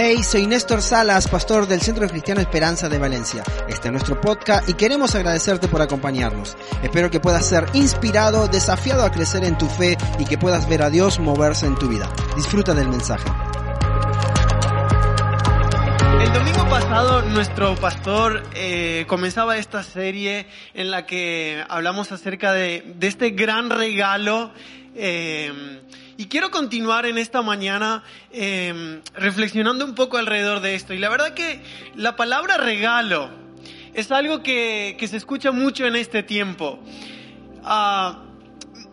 Hey, soy Néstor Salas, pastor del Centro Cristiano Esperanza de Valencia. Este es nuestro podcast y queremos agradecerte por acompañarnos. Espero que puedas ser inspirado, desafiado a crecer en tu fe y que puedas ver a Dios moverse en tu vida. Disfruta del mensaje. El domingo pasado nuestro pastor eh, comenzaba esta serie en la que hablamos acerca de, este gran regalo eh, y quiero continuar en esta mañana eh, reflexionando un poco alrededor de esto. Y la verdad que la palabra regalo es algo que, que se escucha mucho en este tiempo. Ah,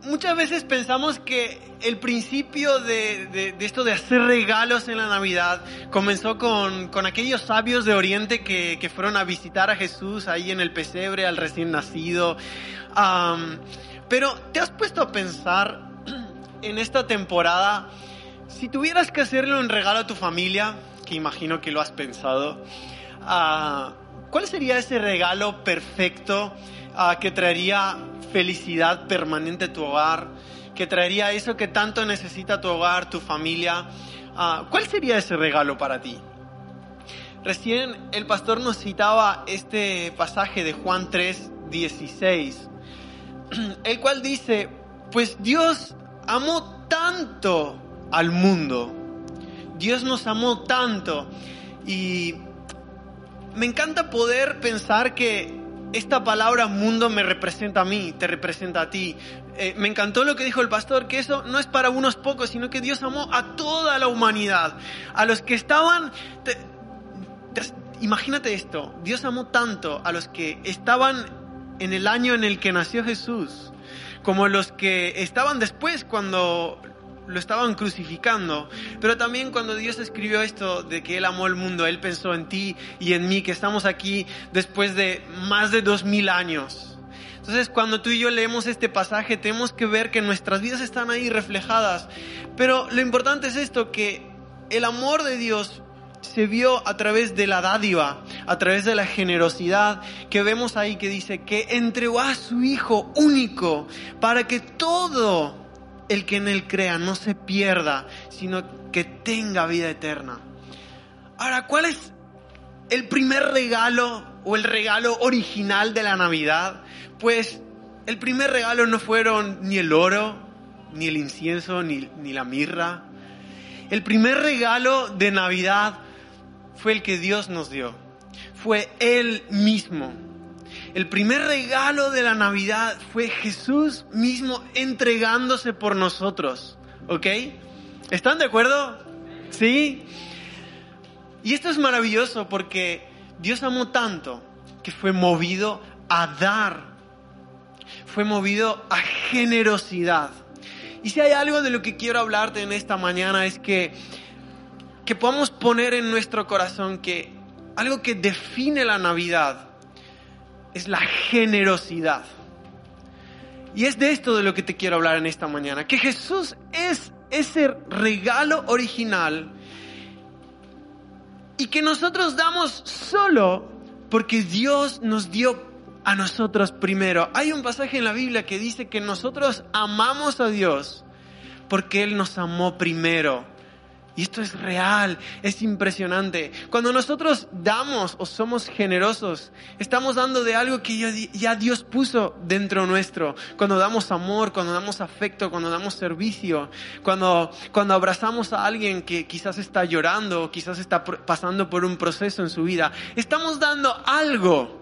muchas veces pensamos que el principio de, de, esto de hacer regalos en la Navidad comenzó con, con aquellos sabios de Oriente que, que, fueron a visitar a Jesús ahí en el pesebre, al recién nacido. Pero ¿te has puesto a pensar en esta temporada, si tuvieras que hacerle un regalo a tu familia, que imagino que lo has pensado, uh, ¿cuál sería ese regalo perfecto uh, que traería felicidad permanente a tu hogar, que traería eso que tanto necesita tu hogar, tu familia? Uh, ¿Cuál sería ese regalo para ti? Recién el pastor nos citaba este pasaje de Juan 3, 16, el cual dice, pues Dios amó tanto al mundo. Dios nos amó tanto. Y me encanta poder pensar que esta palabra mundo me representa a mí, te representa a ti. Eh, me encantó lo que dijo el pastor, que eso no es para unos pocos, sino que Dios amó a toda la humanidad, a los que estaban... Te, te, imagínate esto, Dios amó tanto a los que estaban en el año en el que nació Jesús, como los que estaban después cuando lo estaban crucificando. Pero también cuando Dios escribió esto de que Él amó el mundo, Él pensó en ti y en mí, que estamos aquí después de más de dos mil años. Entonces cuando tú y yo leemos este pasaje tenemos que ver que nuestras vidas están ahí reflejadas. Pero lo importante es esto, que el amor de Dios se vio a través de la dádiva, a través de la generosidad que vemos ahí que dice que entregó a su Hijo único para que todo el que en Él crea no se pierda, sino que tenga vida eterna. Ahora, ¿cuál es el primer regalo o el regalo original de la Navidad? Pues el primer regalo no fueron ni el oro, ni el incienso, ni, ni la mirra. El primer regalo de Navidad fue el que Dios nos dio. Fue Él mismo. El primer regalo de la Navidad fue Jesús mismo entregándose por nosotros. ¿Ok? ¿Están de acuerdo? ¿Sí? Y esto es maravilloso porque Dios amó tanto que fue movido a dar. Fue movido a generosidad. Y si hay algo de lo que quiero hablarte en esta mañana es que que podamos poner en nuestro corazón que algo que define la Navidad es la generosidad. Y es de esto de lo que te quiero hablar en esta mañana, que Jesús es ese regalo original y que nosotros damos solo porque Dios nos dio a nosotros primero. Hay un pasaje en la Biblia que dice que nosotros amamos a Dios porque Él nos amó primero. Y esto es real, es impresionante. Cuando nosotros damos o somos generosos, estamos dando de algo que ya Dios puso dentro nuestro. Cuando damos amor, cuando damos afecto, cuando damos servicio, cuando, cuando abrazamos a alguien que quizás está llorando o quizás está pasando por un proceso en su vida, estamos dando algo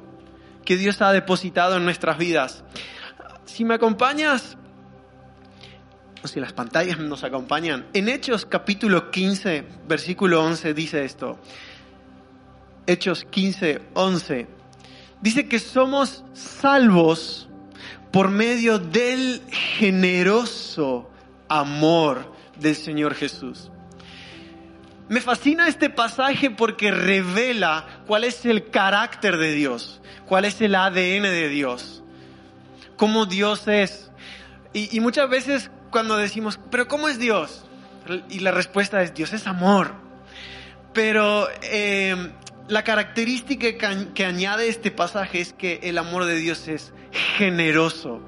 que Dios ha depositado en nuestras vidas. Si me acompañas si las pantallas nos acompañan. En Hechos capítulo 15, versículo 11 dice esto. Hechos 15, 11. Dice que somos salvos por medio del generoso amor del Señor Jesús. Me fascina este pasaje porque revela cuál es el carácter de Dios, cuál es el ADN de Dios, cómo Dios es. Y, y muchas veces cuando decimos, pero ¿cómo es Dios? Y la respuesta es, Dios es amor. Pero eh, la característica que, añade este pasaje es que el amor de Dios es generoso.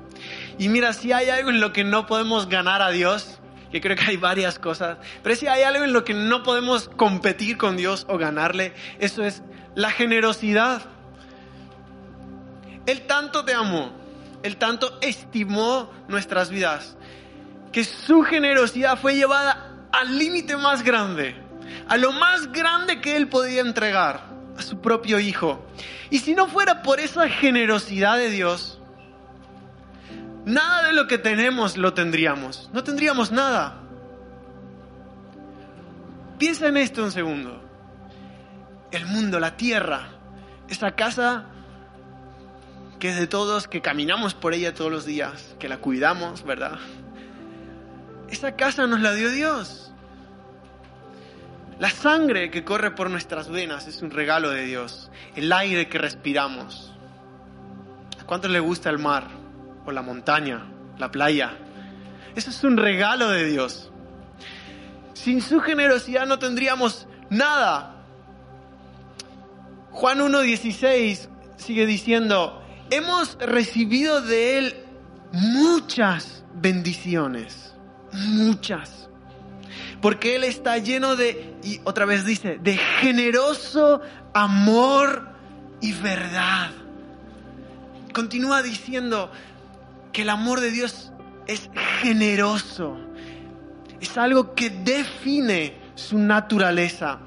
Y mira, si hay algo en lo que no podemos ganar a Dios, que creo que hay varias cosas, pero si hay algo en lo que no podemos competir con Dios o ganarle, eso es la generosidad. Él tanto te amó, Él tanto estimó nuestras vidas, que su generosidad fue llevada al límite más grande, a lo más grande que Él podía entregar, a su propio Hijo. Y si no fuera por esa generosidad de Dios, nada de lo que tenemos lo tendríamos, no tendríamos nada. Piensa en esto un segundo. El mundo, la tierra, esa casa que es de todos, que caminamos por ella todos los días, que la cuidamos, ¿verdad? Esa casa nos la dio Dios. La sangre que corre por nuestras venas es un regalo de Dios. El aire que respiramos. ¿A cuánto le gusta el mar? O la montaña, la playa. Eso es un regalo de Dios. Sin su generosidad no tendríamos nada. Juan 1.16 sigue diciendo, hemos recibido de Él muchas bendiciones, muchas. Porque Él está lleno de, y otra vez dice, de generoso amor y verdad. Continúa diciendo que el amor de Dios es generoso. Es algo que define su naturaleza.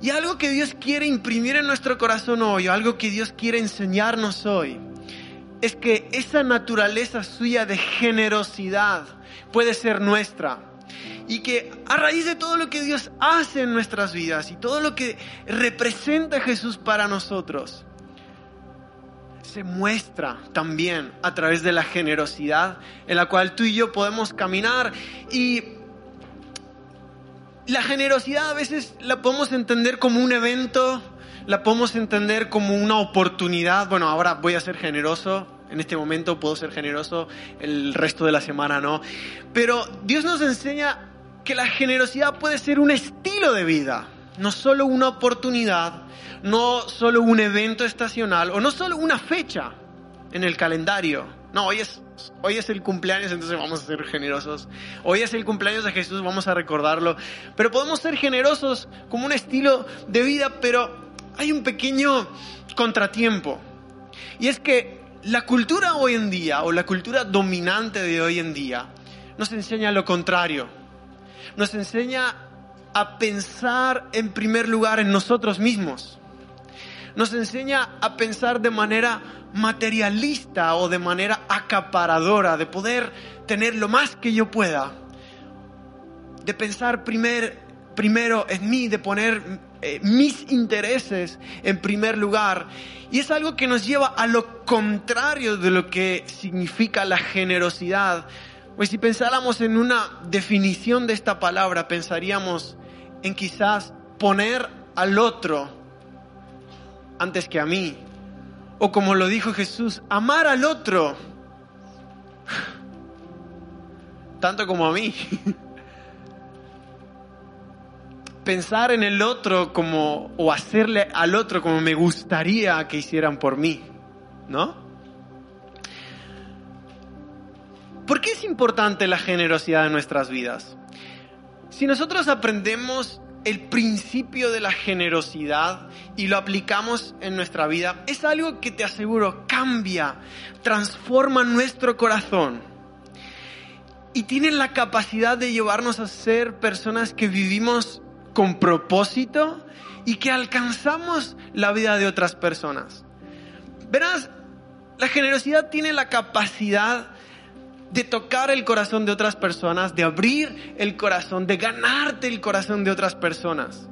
Y algo que Dios quiere imprimir en nuestro corazón hoy, o algo que Dios quiere enseñarnos hoy, es que esa naturaleza suya de generosidad puede ser nuestra. Y que a raíz de todo lo que Dios hace en nuestras vidas y todo lo que representa Jesús para nosotros, se muestra también a través de la generosidad en la cual tú y yo podemos caminar y la generosidad a veces la podemos entender como un evento, la podemos entender como una oportunidad. Bueno, ahora voy a ser generoso, en este momento puedo ser generoso, el resto de la semana no. Pero Dios nos enseña que la generosidad puede ser un estilo de vida, no solo una oportunidad, no solo un evento estacional o no solo una fecha en el calendario. No, hoy es Hoy es el cumpleaños, entonces vamos a ser generosos. Hoy es el cumpleaños de Jesús, vamos a recordarlo. Pero podemos ser generosos como un estilo de vida, pero hay un pequeño contratiempo. Y es que la cultura hoy en día, o la cultura dominante de hoy en día, nos enseña lo contrario. Nos enseña a pensar en primer lugar en nosotros mismos. Nos enseña a pensar de manera materialista o de manera acaparadora, de poder tener lo más que yo pueda, de pensar primer, primero en mí, de poner eh, mis intereses en primer lugar. Y es algo que nos lleva a lo contrario de lo que significa la generosidad. Pues si pensáramos en una definición de esta palabra, pensaríamos en quizás poner al otro antes que a mí, o como lo dijo Jesús, amar al otro, tanto como a mí. Pensar en el otro como, o hacerle al otro como me gustaría que hicieran por mí, ¿no? ¿Por qué es importante la generosidad en nuestras vidas? Si nosotros aprendemos el principio de la generosidad y lo aplicamos en nuestra vida, es algo que te aseguro cambia, transforma nuestro corazón y tiene la capacidad de llevarnos a ser personas que vivimos con propósito y que alcanzamos la vida de otras personas. Verás, la generosidad tiene la capacidad de tocar el corazón de otras personas, de abrir el corazón, de ganarte el corazón de otras personas.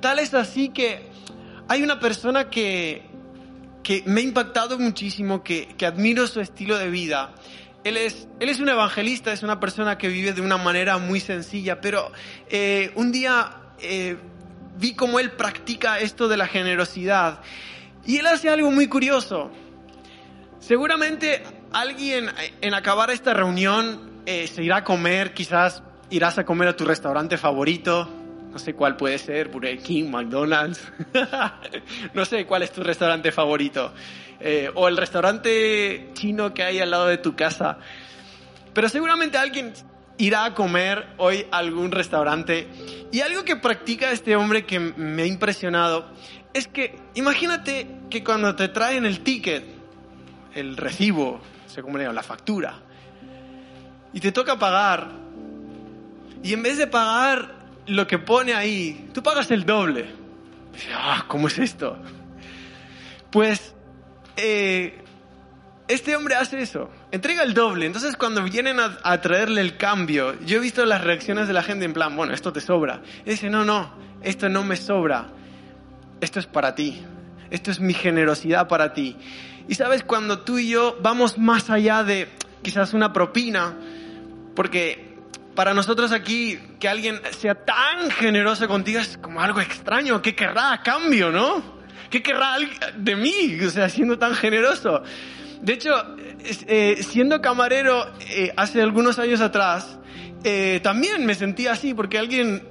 Tal es así que hay una persona que, que me ha impactado muchísimo, que, que admiro su estilo de vida. Él es, él es un evangelista, es una persona que vive de una manera muy sencilla, pero eh, un día eh, vi cómo él practica esto de la generosidad y él hace algo muy curioso. Seguramente alguien en acabar esta reunión eh, se irá a comer, quizás irás a comer a tu restaurante favorito, no sé cuál puede ser, Burger King, McDonald's, no sé cuál es tu restaurante favorito, eh, o el restaurante chino que hay al lado de tu casa. Pero seguramente alguien irá a comer hoy a algún restaurante. Y algo que practica este hombre que me ha impresionado es que imagínate que cuando te traen el ticket, el recibo, le llaman, la factura, y te toca pagar, y en vez de pagar lo que pone ahí, tú pagas el doble. Ah, ¿cómo es esto? Pues eh, este hombre hace eso, entrega el doble. Entonces cuando vienen a, traerle el cambio, yo he visto las reacciones de la gente en plan, bueno, esto te sobra. Y dice, no, no, esto no me sobra. Esto es para ti. Esto es mi generosidad para ti. Y sabes, cuando tú y yo vamos más allá de quizás una propina, porque para nosotros aquí que alguien sea tan generoso contigo es como algo extraño. ¿Qué querrá a cambio, no? ¿Qué querrá de mí, o sea, siendo tan generoso? De hecho, eh, siendo camarero eh, hace algunos años atrás, eh, también me sentía así porque alguien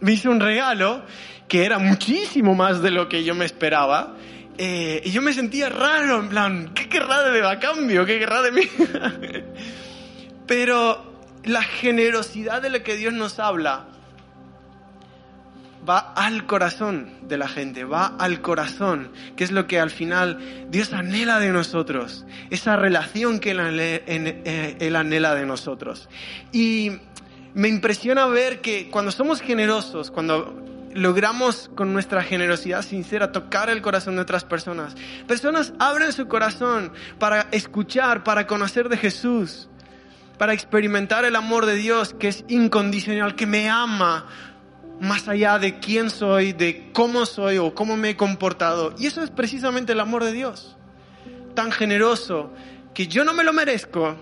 me hizo un regalo que era muchísimo más de lo que yo me esperaba. y yo me sentía raro, en plan, ¿qué querrá de a cambio? ¿Qué querrá de mí? Pero la generosidad de la que Dios nos habla va al corazón de la gente, va al corazón, que es lo que al final Dios anhela de nosotros, esa relación que eh, Él anhela de nosotros. Y me impresiona ver que cuando somos generosos, cuando logramos con nuestra generosidad sincera tocar el corazón de otras personas, personas abren su corazón para escuchar, para conocer de Jesús, para experimentar el amor de Dios que es incondicional, que me ama más allá de quién soy, de cómo soy o cómo me he comportado. Y eso es precisamente el amor de Dios, tan generoso, que yo no me lo merezco,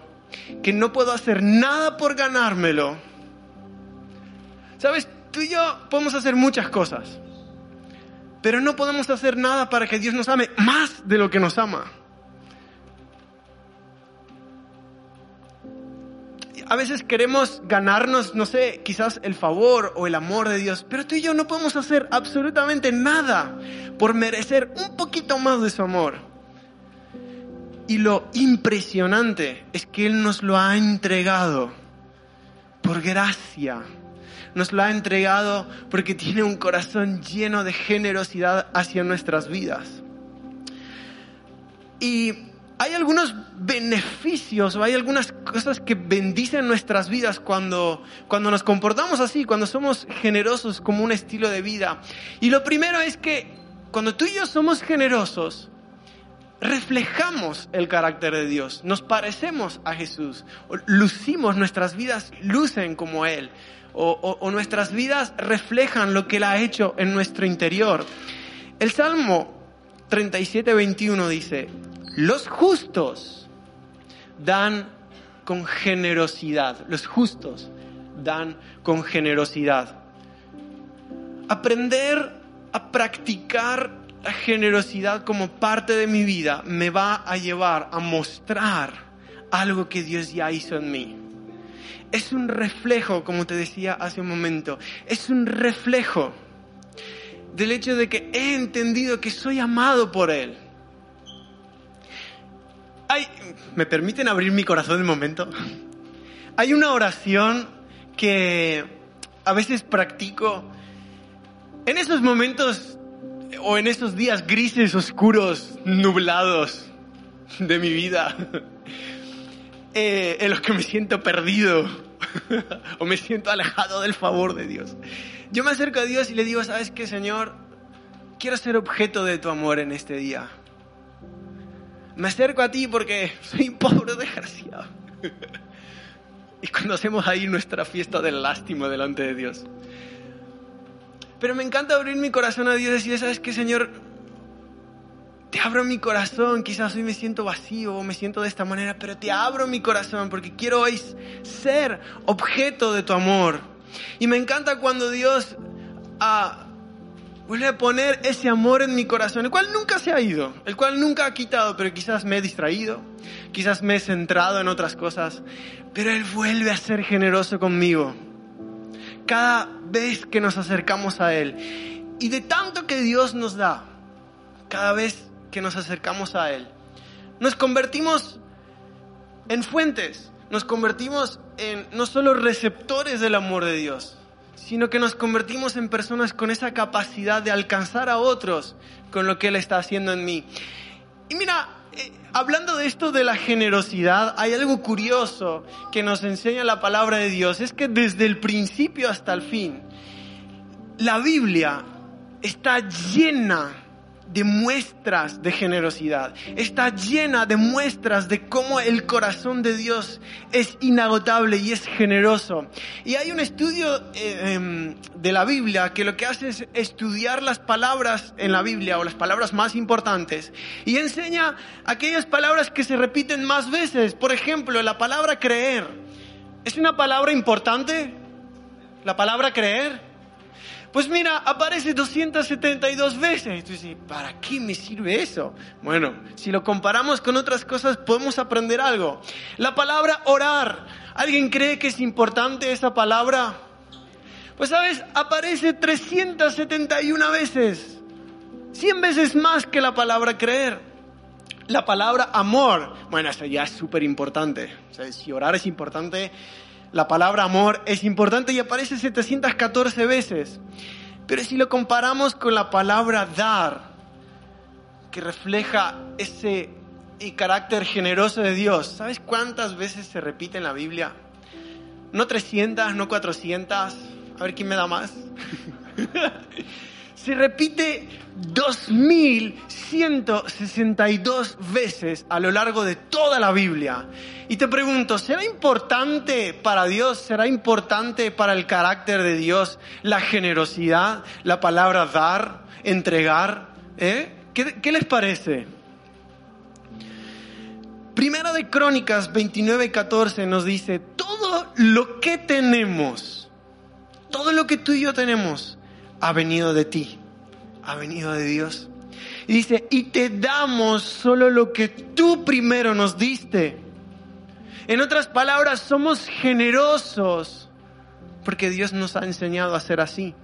que no puedo hacer nada por ganármelo. Sabes, tú y yo podemos hacer muchas cosas, pero no podemos hacer nada para que Dios nos ame más de lo que nos ama. A veces queremos ganarnos, no sé, quizás el favor o el amor de Dios, pero tú y yo no podemos hacer absolutamente nada por merecer un poquito más de su amor. Y lo impresionante es que Él nos lo ha entregado por gracia. Nos lo ha entregado porque tiene un corazón lleno de generosidad hacia nuestras vidas. Y hay algunos beneficios o hay algunas cosas que bendicen nuestras vidas cuando, cuando nos comportamos así, cuando somos generosos como un estilo de vida. Y lo primero es que cuando tú y yo somos generosos, reflejamos el carácter de Dios, nos parecemos a Jesús, lucimos, nuestras vidas lucen como Él, o, o nuestras vidas reflejan lo que Él ha hecho en nuestro interior. El Salmo 37, 21 dice, los justos dan con generosidad. Los justos dan con generosidad. Aprender a practicar la generosidad como parte de mi vida me va a llevar a mostrar algo que Dios ya hizo en mí. Es un reflejo, como te decía hace un momento, es un reflejo del hecho de que he entendido que soy amado por Él ¿Me permiten abrir mi corazón un momento? Hay una oración que a veces practico en esos momentos o en esos días grises, oscuros, nublados de mi vida, eh, en los que me siento perdido o me siento alejado del favor de Dios. Yo me acerco a Dios y le digo, ¿sabes qué, Señor? Quiero ser objeto de tu amor en este día me acerco a ti porque soy pobre desgraciado. y cuando hacemos ahí nuestra fiesta del lástima delante de Dios. Pero me encanta abrir mi corazón a Dios y decir, ¿sabes qué, Señor? Te abro mi corazón, quizás hoy me siento vacío o me siento de esta manera, pero te abro mi corazón porque quiero hoy ser objeto de tu amor. Y me encanta cuando Dios ah, vuelve a poner ese amor en mi corazón, el cual nunca se ha ido, el cual nunca ha quitado, pero quizás me he distraído, quizás me he centrado en otras cosas, pero Él vuelve a ser generoso conmigo. Cada vez que nos acercamos a Él. Y de tanto que Dios nos da, cada vez que nos acercamos a Él, nos convertimos en fuentes nos convertimos en no solo receptores del amor de Dios, sino que nos convertimos en personas con esa capacidad de alcanzar a otros con lo que Él está haciendo en mí. Y mira, eh, hablando de esto de la generosidad, hay algo curioso que nos enseña la palabra de Dios, es que desde el principio hasta el fin, la Biblia está llena de muestras de generosidad. Está llena de muestras de cómo el corazón de Dios es inagotable y es generoso. Y hay un estudio eh, em, de la Biblia que lo que hace es estudiar las palabras en la Biblia o las palabras más importantes y enseña aquellas palabras que se repiten más veces. Por ejemplo, la palabra creer. ¿Es una palabra importante? ¿La palabra creer? Pues mira, aparece 272 veces. Y tú dices, ¿para qué me sirve eso? Bueno, si lo comparamos con otras cosas, podemos aprender algo. La palabra orar. ¿Alguien cree que es importante esa palabra? Pues sabes, aparece 371 veces. 100 veces más que la palabra creer. La palabra amor. Bueno, eso ya es súper importante. O sea, si orar es importante, la palabra amor es importante y aparece 714 veces. Pero si lo comparamos con la palabra dar, que refleja ese carácter generoso de Dios, ¿sabes cuántas veces se repite en la Biblia? No 300, no 400. A ver quién me da más. se repite 2162 veces a lo largo de toda la Biblia. Y te pregunto, ¿será importante para Dios, será importante para el carácter de Dios la generosidad, la palabra dar, entregar? ¿Eh? ¿Qué, les parece? Primera de Crónicas 29 14 nos dice, todo lo que tenemos, todo lo que tú y yo tenemos, ha venido de ti, ha venido de Dios. Y dice, y te damos solo lo que tú primero nos diste. En otras palabras, somos generosos porque Dios nos ha enseñado a ser así.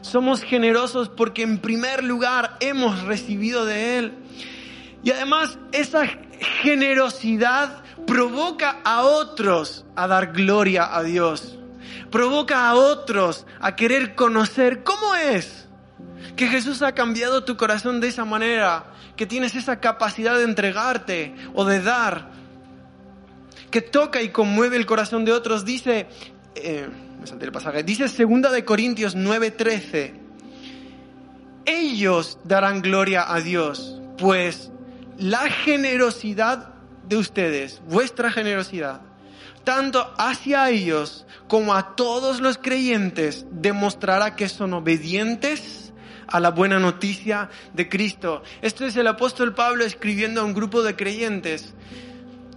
Somos generosos porque en primer lugar hemos recibido de Él. Y además esa generosidad provoca a otros a dar gloria a Dios provoca a otros a querer conocer cómo es que Jesús ha cambiado tu corazón de esa manera, que tienes esa capacidad de entregarte o de dar, que toca y conmueve el corazón de otros. Dice, eh, me salté el pasaje, dice segunda de Corintios 9:13, ellos darán gloria a Dios, pues la generosidad de ustedes, vuestra generosidad, tanto hacia ellos como a todos los creyentes, demostrará que son obedientes a la buena noticia de Cristo. Esto es el apóstol Pablo escribiendo a un grupo de creyentes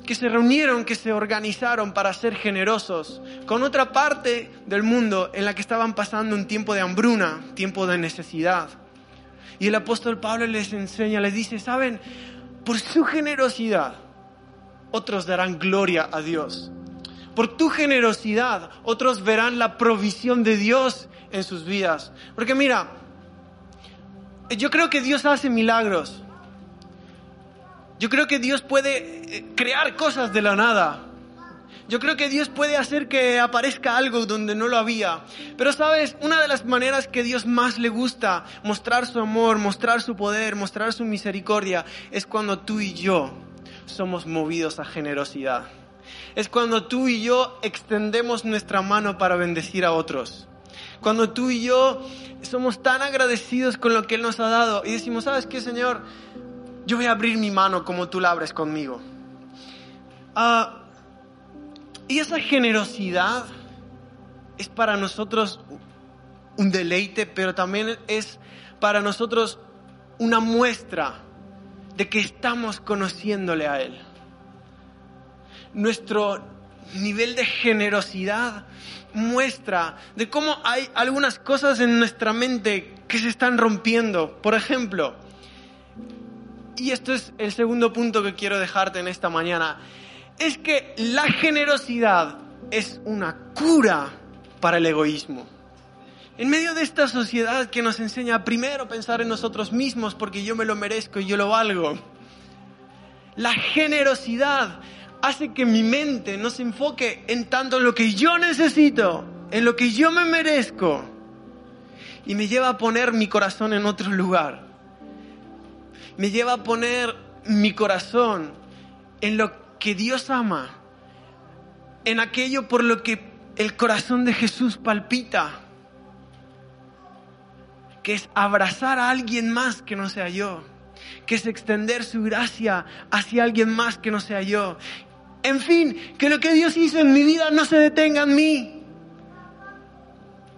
que se reunieron, que se organizaron para ser generosos con otra parte del mundo en la que estaban pasando un tiempo de hambruna, tiempo de necesidad. Y el apóstol Pablo les enseña, les dice, ¿saben? Por su generosidad, otros darán gloria a Dios por tu generosidad, otros verán la provisión de Dios en sus vidas. Porque mira, yo creo que Dios hace milagros. Yo creo que Dios puede eh, crear cosas de la nada. Yo creo que Dios puede hacer que aparezca algo donde no lo había. Pero sabes, una de las maneras que Dios más le gusta mostrar su amor, mostrar su poder, mostrar su misericordia, es cuando tú y yo somos movidos a generosidad es cuando tú y yo extendemos nuestra mano para bendecir a otros. Cuando tú y yo somos tan agradecidos con lo que Él nos ha dado y decimos, ¿sabes qué, Señor? Yo voy a abrir mi mano como tú la abres conmigo. Ah, y esa generosidad es para nosotros un deleite, pero también es para nosotros una muestra de que estamos conociéndole a Él nuestro nivel de generosidad muestra de cómo hay algunas cosas en nuestra mente que se están rompiendo. Por ejemplo, y esto es el segundo punto que quiero dejarte en esta mañana, es que la generosidad es una cura para el egoísmo. En medio de esta sociedad que nos enseña primero pensar en nosotros mismos porque yo me lo merezco y yo lo valgo, la generosidad hace que mi mente no se enfoque en tanto en lo que yo necesito, en lo que yo me merezco, y me lleva a poner mi corazón en otro lugar. Me lleva a poner mi corazón en lo que Dios ama, en aquello por lo que el corazón de Jesús palpita, que es abrazar a alguien más que no sea yo, que es extender su gracia hacia alguien más que no sea yo. En fin, que lo que Dios hizo en mi vida no se detenga en mí.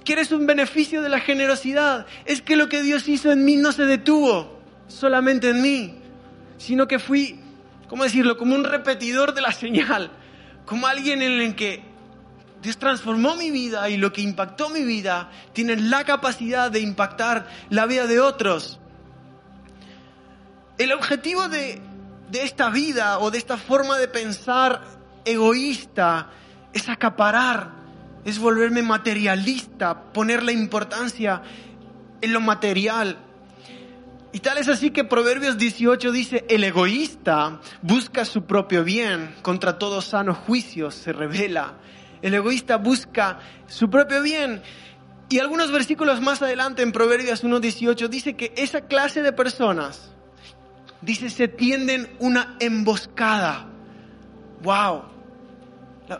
¿Quieres un beneficio de la generosidad? Es que lo que Dios hizo en mí no se detuvo solamente en mí, sino que fui, ¿cómo decirlo?, como un repetidor de la señal, como alguien en el que Dios transformó mi vida y lo que impactó mi vida tiene la capacidad de impactar la vida de otros. El objetivo de, de esta vida o de esta forma de pensar egoísta es acaparar es volverme materialista, poner la importancia en lo material. Y tal es así que Proverbios 18 dice, el egoísta busca su propio bien, contra todo sano juicio se revela. El egoísta busca su propio bien. Y algunos versículos más adelante en Proverbios 1.18 dice que esa clase de personas, dice, se tienden una emboscada. ¡Wow!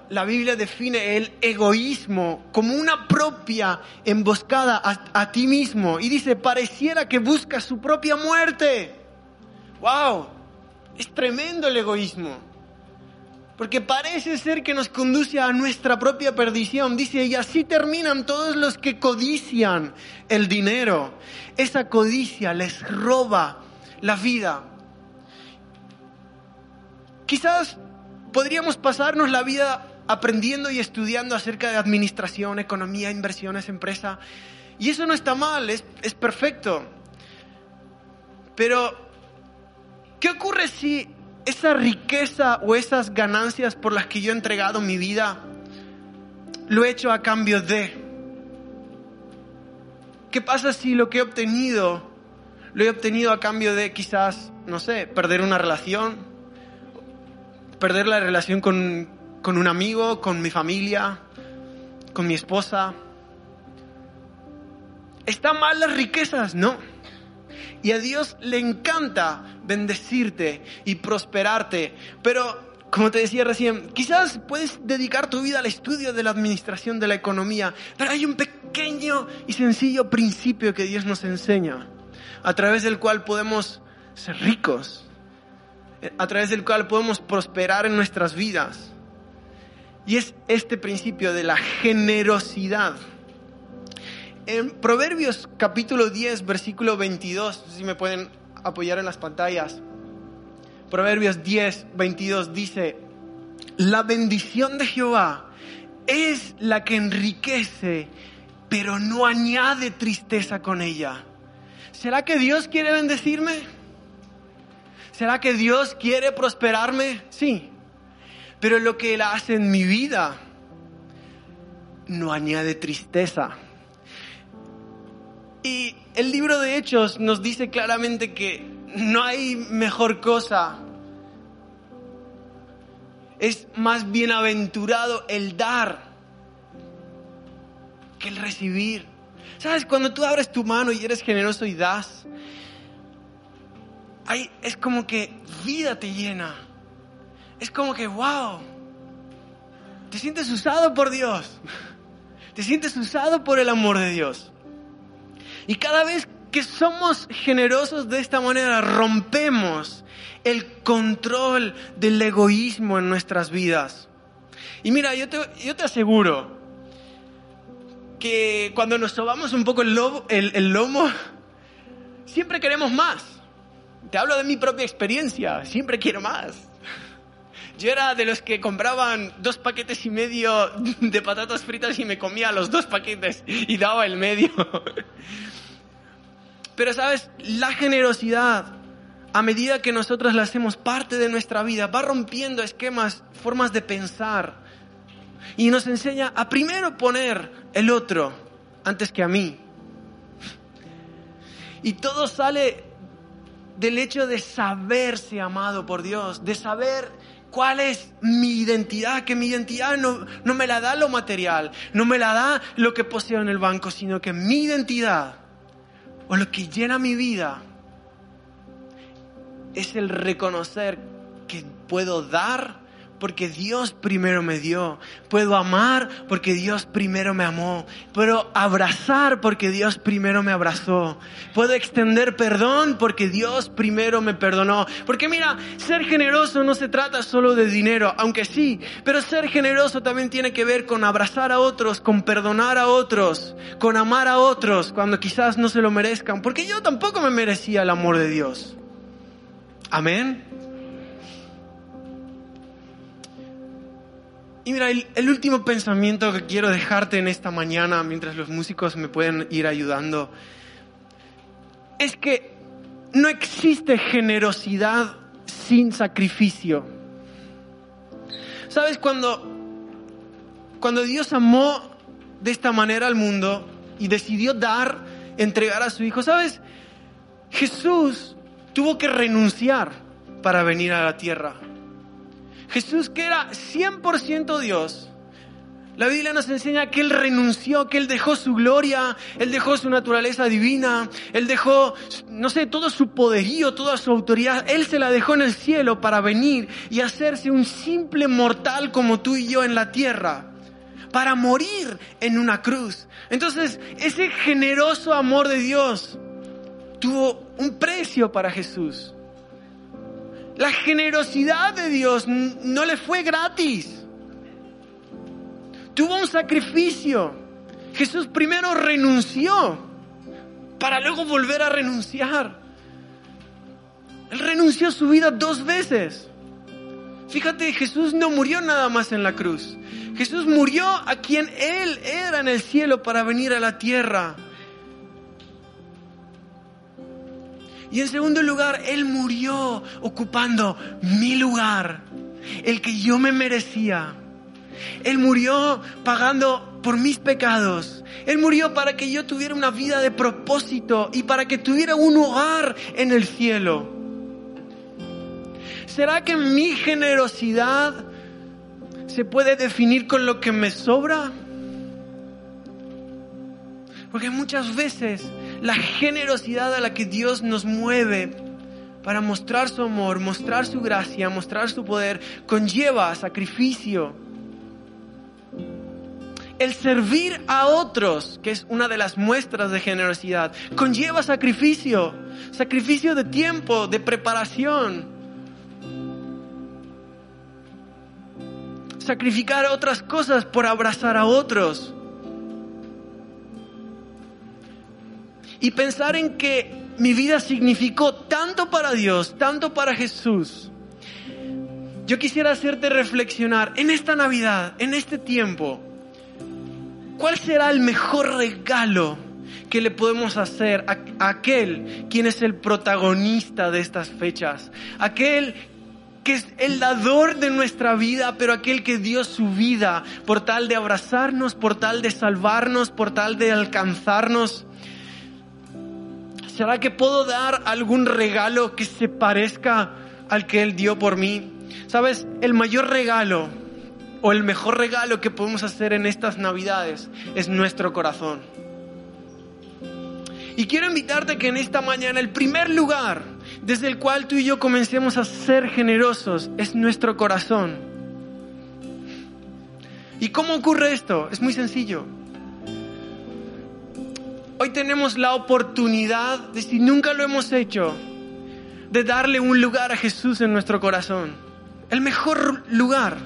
La, Biblia define el egoísmo como una propia emboscada a, a, ti mismo y dice, pareciera que busca su propia muerte. ¡Wow! Es tremendo el egoísmo. Porque parece ser que nos conduce a nuestra propia perdición. Dice, y así terminan todos los que codician el dinero. Esa codicia les roba la vida. Quizás podríamos pasarnos la vida aprendiendo y estudiando acerca de administración, economía, inversiones, empresa. Y eso no está mal, es, perfecto. Pero, ¿qué ocurre si esa riqueza o esas ganancias por las que yo he entregado mi vida lo he hecho a cambio de? ¿Qué pasa si lo que he obtenido lo he obtenido a cambio de quizás, no sé, perder una relación, perder la relación con, con un amigo, con mi familia, con mi esposa. ¿Están mal las riquezas? No. Y a Dios le encanta bendecirte y prosperarte. Pero, como te decía recién, quizás puedes dedicar tu vida al estudio de la administración de la economía. Pero hay un pequeño y sencillo principio que Dios nos enseña, a través del cual podemos ser ricos a través del cual podemos prosperar en nuestras vidas. Y es este principio de la generosidad. En Proverbios capítulo 10, versículo 22, si me pueden apoyar en las pantallas. Proverbios 10, 22 dice, la bendición de Jehová es la que enriquece, pero no añade tristeza con ella. ¿Será que Dios quiere bendecirme? ¿Será que Dios quiere prosperarme? Sí. Pero lo que Él hace en mi vida no añade tristeza. Y el libro de Hechos nos dice claramente que no hay mejor cosa. Es más bienaventurado el dar que el recibir. ¿Sabes? Cuando tú abres tu mano y eres generoso y das, es como que vida te llena. Es como que, wow, te sientes usado por Dios. Te sientes usado por el amor de Dios. Y cada vez que somos generosos de esta manera, rompemos el control del egoísmo en nuestras vidas. Y mira, yo te, yo te aseguro que cuando nos sobamos un poco el, el lomo, siempre queremos más. Te hablo de mi propia experiencia, siempre quiero más. Yo era de los que compraban dos paquetes y medio de patatas fritas y me comía los dos paquetes y daba el medio. Pero sabes, la generosidad, a medida que nosotros la hacemos parte de nuestra vida, va rompiendo esquemas, formas de pensar y nos enseña a primero poner el otro antes que a mí. Y todo sale del hecho de saberse amado por Dios, de saber ¿Cuál es mi identidad? Que mi identidad no, no me la da lo material, no me la da lo que poseo en el banco, sino que mi identidad o lo que llena mi vida es el reconocer que puedo dar porque Dios primero me dio. Puedo amar porque Dios primero me amó. Puedo abrazar porque Dios primero me abrazó. Puedo extender perdón porque Dios primero me perdonó. Porque mira, ser generoso no se trata solo de dinero, aunque sí, pero ser generoso también tiene que ver con abrazar a otros, con perdonar a otros, con amar a otros cuando quizás no se lo merezcan. Porque yo tampoco me merecía el amor de Dios. Amén. Y mira, el, último pensamiento que quiero dejarte en esta mañana, mientras los músicos me pueden ir ayudando, es que no existe generosidad sin sacrificio. ¿Sabes? Cuando, cuando Dios amó de esta manera al mundo y decidió dar, entregar a su Hijo, ¿sabes? Jesús tuvo que renunciar para venir a la tierra. Jesús que era 100% Dios. La Biblia nos enseña que Él renunció, que Él dejó su gloria, Él dejó su naturaleza divina, Él dejó, no sé, todo su poderío, toda su autoridad, Él se la dejó en el cielo para venir y hacerse un simple mortal como tú y yo en la tierra, para morir en una cruz. Entonces, ese generoso amor de Dios tuvo un precio para Jesús. La generosidad de Dios no le fue gratis. Tuvo un sacrificio. Jesús primero renunció para luego volver a renunciar. Él renunció a su vida dos veces. Fíjate, Jesús no murió nada más en la cruz. Jesús murió a quien Él era en el cielo para venir a la tierra. Y en segundo lugar, Él murió ocupando mi lugar, el que yo me merecía. Él murió pagando por mis pecados. Él murió para que yo tuviera una vida de propósito y para que tuviera un hogar en el cielo. ¿Será que mi generosidad se puede definir con lo que me sobra? Porque muchas veces la generosidad a la que Dios nos mueve para mostrar su amor, mostrar su gracia, mostrar su poder, conlleva sacrificio. El servir a otros, que es una de las muestras de generosidad, conlleva sacrificio, sacrificio de tiempo, de preparación. Sacrificar otras cosas por abrazar a otros. Y pensar en que mi vida significó tanto para Dios, tanto para Jesús. Yo quisiera hacerte reflexionar en esta Navidad, en este tiempo, ¿cuál será el mejor regalo que le podemos hacer a, aquel quien es el protagonista de estas fechas? Aquel que es el dador de nuestra vida, pero aquel que dio su vida por tal de abrazarnos, por tal de salvarnos, por tal de alcanzarnos. ¿Será que puedo dar algún regalo que se parezca al que Él dio por mí? Sabes, el mayor regalo o el mejor regalo que podemos hacer en estas Navidades es nuestro corazón. Y quiero invitarte que en esta mañana el primer lugar desde el cual tú y yo comencemos a ser generosos es nuestro corazón. ¿Y cómo ocurre esto? Es muy sencillo. Hoy tenemos la oportunidad, de si nunca lo hemos hecho, de darle un lugar a Jesús en nuestro corazón. El mejor lugar.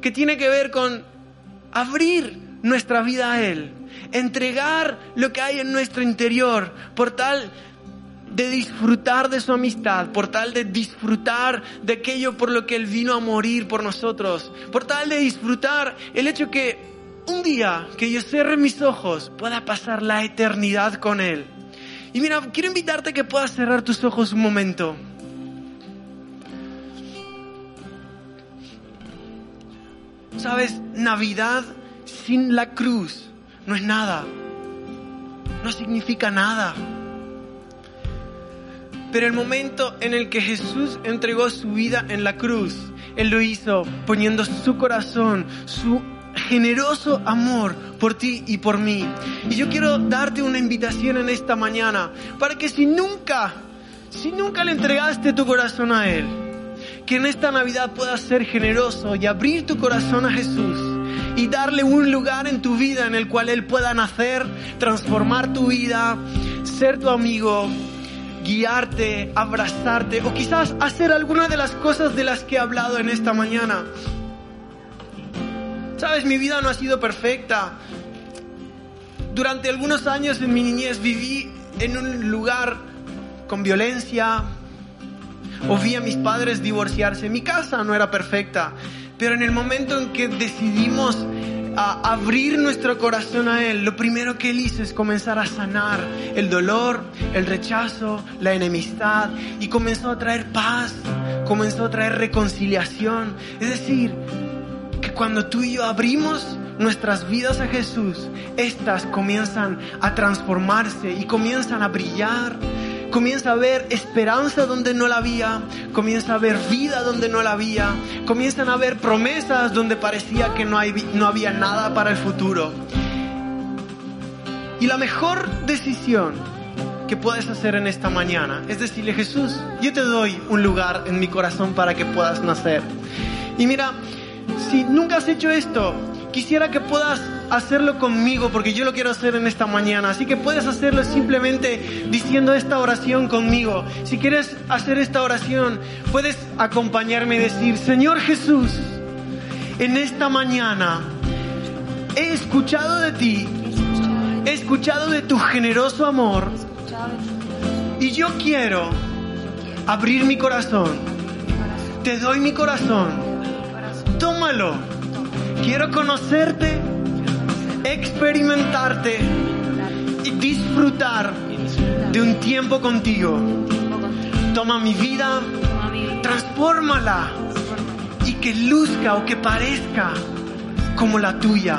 Que tiene que ver con abrir nuestra vida a Él. Entregar lo que hay en nuestro interior por tal de disfrutar de su amistad, por tal de disfrutar de aquello por lo que Él vino a morir por nosotros, por tal de disfrutar el hecho que un día que yo cierre mis ojos pueda pasar la eternidad con Él. Y mira, quiero invitarte a que puedas cerrar tus ojos un momento. Sabes, Navidad sin la cruz no es nada. No significa nada. Pero el momento en el que Jesús entregó su vida en la cruz, Él lo hizo poniendo su corazón, su generoso amor por ti y por mí. Y yo quiero darte una invitación en esta mañana para que si nunca, si nunca le entregaste tu corazón a Él, que en esta Navidad puedas ser generoso y abrir tu corazón a Jesús y darle un lugar en tu vida en el cual Él pueda nacer, transformar tu vida, ser tu amigo, guiarte, abrazarte o quizás hacer alguna de las cosas de las que he hablado en esta mañana. Sabes, mi vida no ha sido perfecta. Durante algunos años en mi niñez viví en un lugar con violencia o vi a mis padres divorciarse. Mi casa no era perfecta, pero en el momento en que decidimos a abrir nuestro corazón a Él, lo primero que Él hizo es comenzar a sanar el dolor, el rechazo, la enemistad y comenzó a traer paz, comenzó a traer reconciliación. Es decir, que cuando tú y yo abrimos nuestras vidas a Jesús, estas comienzan a transformarse y comienzan a brillar. Comienza a ver esperanza donde no la había, comienza a ver vida donde no la había, comienzan a ver promesas donde parecía que no, no había nada para el futuro. Y la mejor decisión que puedes hacer en esta mañana es decirle, Jesús, yo te doy un lugar en mi corazón para que puedas nacer. Y mira, si nunca has hecho esto, quisiera que puedas hacerlo conmigo porque yo lo quiero hacer en esta mañana. Así que puedes hacerlo simplemente diciendo esta oración conmigo. Si quieres hacer esta oración, puedes acompañarme y decir, Señor Jesús, en esta mañana he escuchado de ti, he escuchado de tu generoso amor y yo quiero abrir mi corazón. Te doy mi corazón. Quiero conocerte experimentarte y disfrutar de un tiempo contigo. Toma mi vida, transfórmala y que luzca o que parezca como la tuya.